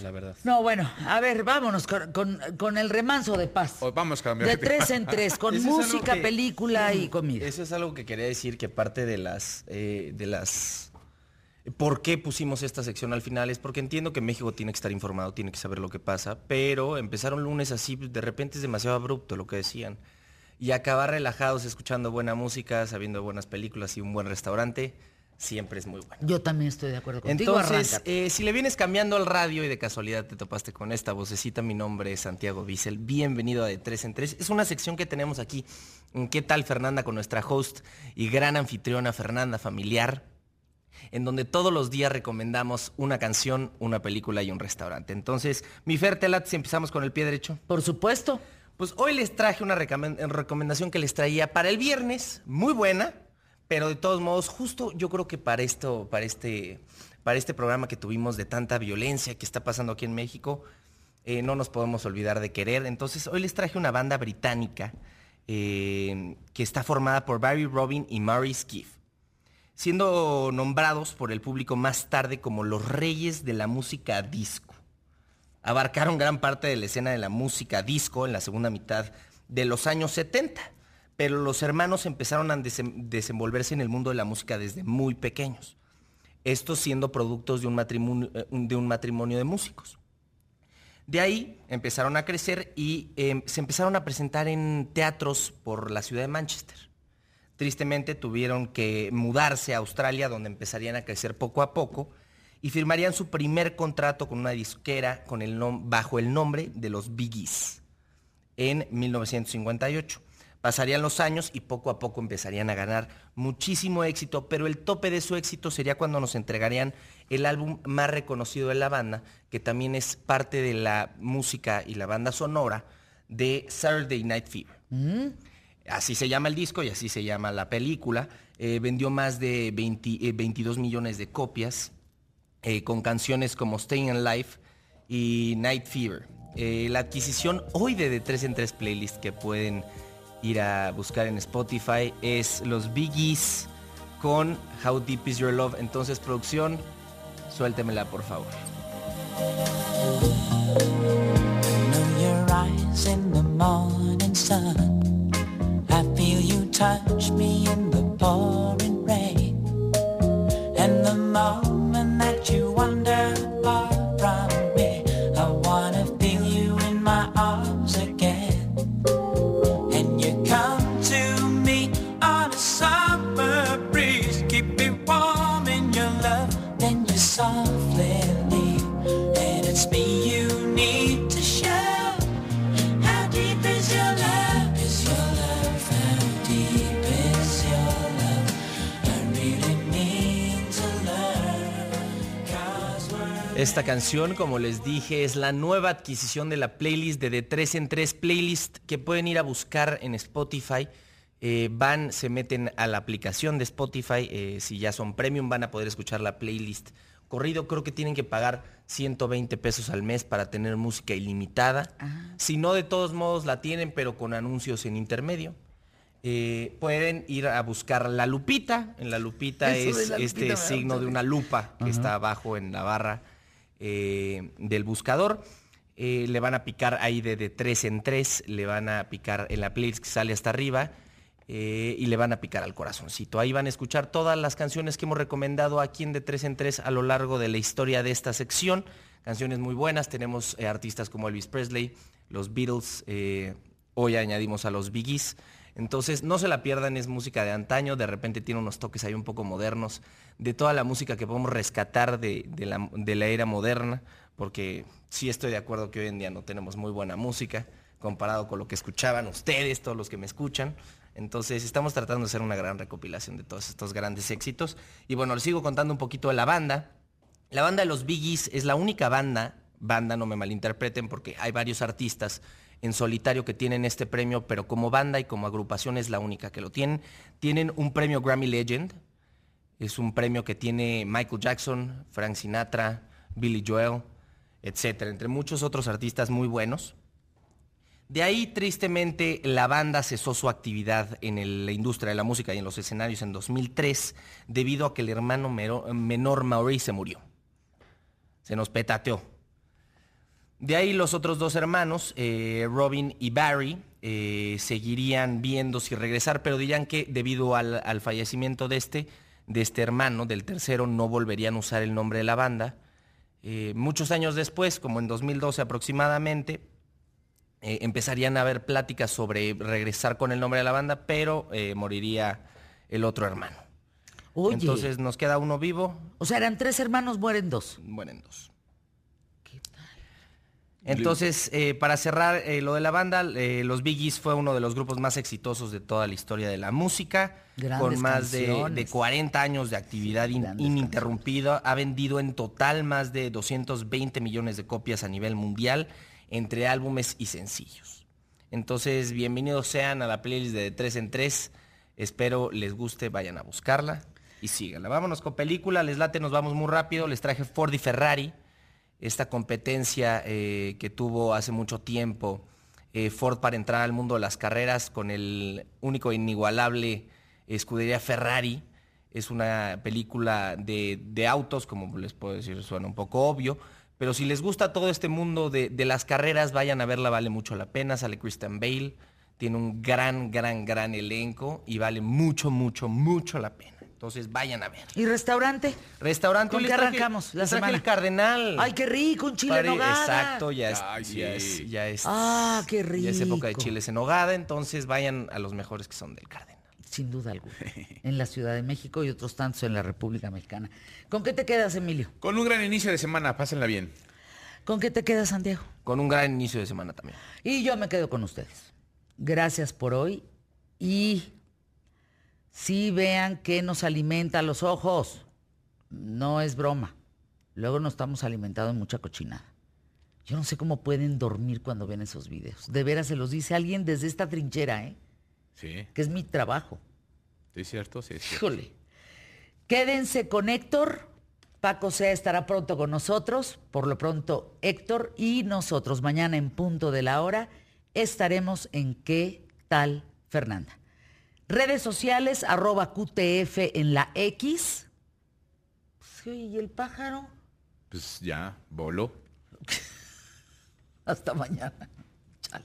la verdad. No, bueno, a ver, vámonos con, con- con el remanso de paz. O vamos a cambiar De tres en tres, con música, que- película y comida. Eso es algo que quería decir que parte de las eh, de las ¿Por qué pusimos esta sección al final? Es porque entiendo que México tiene que estar informado, tiene que saber lo que pasa, pero empezaron lunes así, de repente es demasiado abrupto lo que decían. Y acabar relajados escuchando buena música, sabiendo buenas películas y un buen restaurante, siempre es muy bueno. Yo también estoy de acuerdo contigo. Entonces, eh, si le vienes cambiando al radio y de casualidad te topaste con esta vocecita, mi nombre es Santiago Bissell. Bienvenido a De Tres en Tres. Es una sección que tenemos aquí. ¿Qué tal, Fernanda, con nuestra host y gran anfitriona, Fernanda Familiar? En donde todos los días recomendamos una canción, una película y un restaurante. Entonces, mi Fer Telat, si empezamos con el pie derecho. Por supuesto. Pues hoy les traje una recomen- recomendación que les traía para el viernes, muy buena, pero de todos modos, justo yo creo que para esto, para este, para este programa que tuvimos de tanta violencia que está pasando aquí en México, eh, no nos podemos olvidar de querer. Entonces, hoy les traje una banda británica eh, que está formada por Barry Robin y Murray Skiff, siendo nombrados por el público más tarde como los reyes de la música disco abarcaron gran parte de la escena de la música disco en la segunda mitad de los años 70, pero los hermanos empezaron a desenvolverse en el mundo de la música desde muy pequeños, estos siendo productos de un matrimonio, eh, de, un matrimonio de músicos. De ahí empezaron a crecer y eh, se empezaron a presentar en teatros por la ciudad de Manchester. Tristemente tuvieron que mudarse a Australia, donde empezarían a crecer poco a poco, y firmarían su primer contrato con una disquera con el bajo el nombre de los Biggies en 1958. Pasarían los años y poco a poco empezarían a ganar muchísimo éxito, pero el tope de su éxito sería cuando nos entregarían el álbum más reconocido de la banda, que también es parte de la música y la banda sonora de Saturday Night Fever. Así se llama el disco y así se llama la película. Eh, vendió más de 20, eh, 22 millones de copias eh, con canciones como Staying Alive y Night Fever. Eh, la adquisición hoy de De 3 en 3 Playlist que pueden ir a buscar en Spotify es los Biggies con How Deep Is Your Love. Entonces, producción, suéltemela por favor. Esta canción, como les dije, es la nueva adquisición de la playlist de De 3 en 3 Playlist que pueden ir a buscar en Spotify. Eh, van, se meten a la aplicación de Spotify. eh, si ya son premium, van a poder escuchar la playlist corrido. Creo que tienen que pagar 120 pesos al mes para tener música ilimitada. Si no, de todos modos la tienen, pero con anuncios en intermedio. Eh, pueden ir a buscar la lupita. En la lupita Eso es la lupita este signo de una lupa que está abajo en la barra eh, del buscador. Eh, le van a picar ahí de, de tres en tres, le van a picar en la playlist que sale hasta arriba eh, y le van a picar al corazoncito. Ahí van a escuchar todas las canciones que hemos recomendado aquí en de tres en tres a lo largo de la historia de esta sección. Canciones muy buenas, tenemos eh, artistas como Elvis Presley, los Beatles, eh, hoy añadimos a los Biggies. Entonces, no se la pierdan, es música de antaño, de repente tiene unos toques ahí un poco modernos, de toda la música que podemos rescatar de, de la, de la era moderna, porque sí estoy de acuerdo que hoy en día no tenemos muy buena música comparado con lo que escuchaban ustedes, todos los que me escuchan. Entonces, estamos tratando de hacer una gran recopilación de todos estos grandes éxitos. Y bueno, les sigo contando un poquito de la banda. La banda de los Biggies es la única banda, banda no me malinterpreten porque hay varios artistas en solitario que tienen este premio, pero como banda y como agrupación es la única que lo tienen. Tienen un premio Grammy Legend, es un premio que tiene Michael Jackson, Frank Sinatra, Billy Joel, etcétera, entre muchos otros artistas muy buenos. De ahí, tristemente, la banda cesó su actividad en la industria de la música y en los escenarios en 2003 debido a que el hermano menor Maurice se murió. Se nos petateó. De ahí los otros dos hermanos, eh, Robin y Barry, eh, seguirían viendo si regresar, pero dirían que debido al, al fallecimiento de este, de este hermano, del tercero, no volverían a usar el nombre de la banda. Eh, muchos años después, como en 2012 aproximadamente, eh, empezarían a haber pláticas sobre regresar con el nombre de la banda, pero eh, moriría el otro hermano. Oye, Entonces nos queda uno vivo, o sea, eran tres hermanos, mueren dos. mueren dos. Entonces, eh, para cerrar lo de la banda, los Biggies fue uno de los grupos más exitosos de toda la historia de la música, Grandes con más de, de 40 años de actividad in- ininterrumpida. Ha vendido en total más de 220 millones de copias a nivel mundial entre álbumes y sencillos. Entonces, bienvenidos sean a la playlist de 3 en 3. Espero les guste, vayan a buscarla y síganla. Vámonos con película, les late, nos vamos muy rápido. Les traje Ford y Ferrari esta competencia eh, que tuvo hace mucho tiempo eh, Ford para entrar al mundo de las carreras con el único e inigualable escudería Ferrari. Es una película de, de autos, como les puedo decir, suena un poco obvio. Pero si les gusta todo este mundo de, de las carreras, vayan a verla, vale mucho la pena. Sale Christian Bale, tiene un gran, gran, gran elenco y vale mucho, mucho, mucho la pena. Entonces vayan a ver. ¿Y restaurante? Restaurante. ¿Con qué arrancamos la semana? el Cardenal. Ay, qué rico, un chile en nogada. Exacto, ya es, Ay, ya es, sí. ya es. Ah, qué Ya es época de rico. chiles en nogada, entonces vayan a los mejores que son del Cardenal. Sin duda alguna. En la Ciudad de México y otros tantos en la República Mexicana. ¿Con qué te quedas, Emilio? Con un gran inicio de semana, pásenla bien. ¿Con qué te quedas, Santiago? Con un gran inicio de semana también. Y yo me quedo con ustedes. Gracias por hoy y sí vean que nos alimenta los ojos. No es broma. Luego nos estamos alimentando de mucha cochinada. Yo no sé cómo pueden dormir cuando ven esos videos. De veras se los dice alguien desde esta trinchera, ¿eh? Sí, Que es mi trabajo. sí es cierto, sí es cierto. Híjole. Quédense con Héctor. Paco Sea estará pronto con nosotros. Por lo pronto, Héctor y nosotros mañana en punto de la hora estaremos en ¿Qué tal Fernanda? Redes sociales, arroba QTF en la X. Sí, ¿y el pájaro? Pues ya, voló. Hasta mañana. Chale.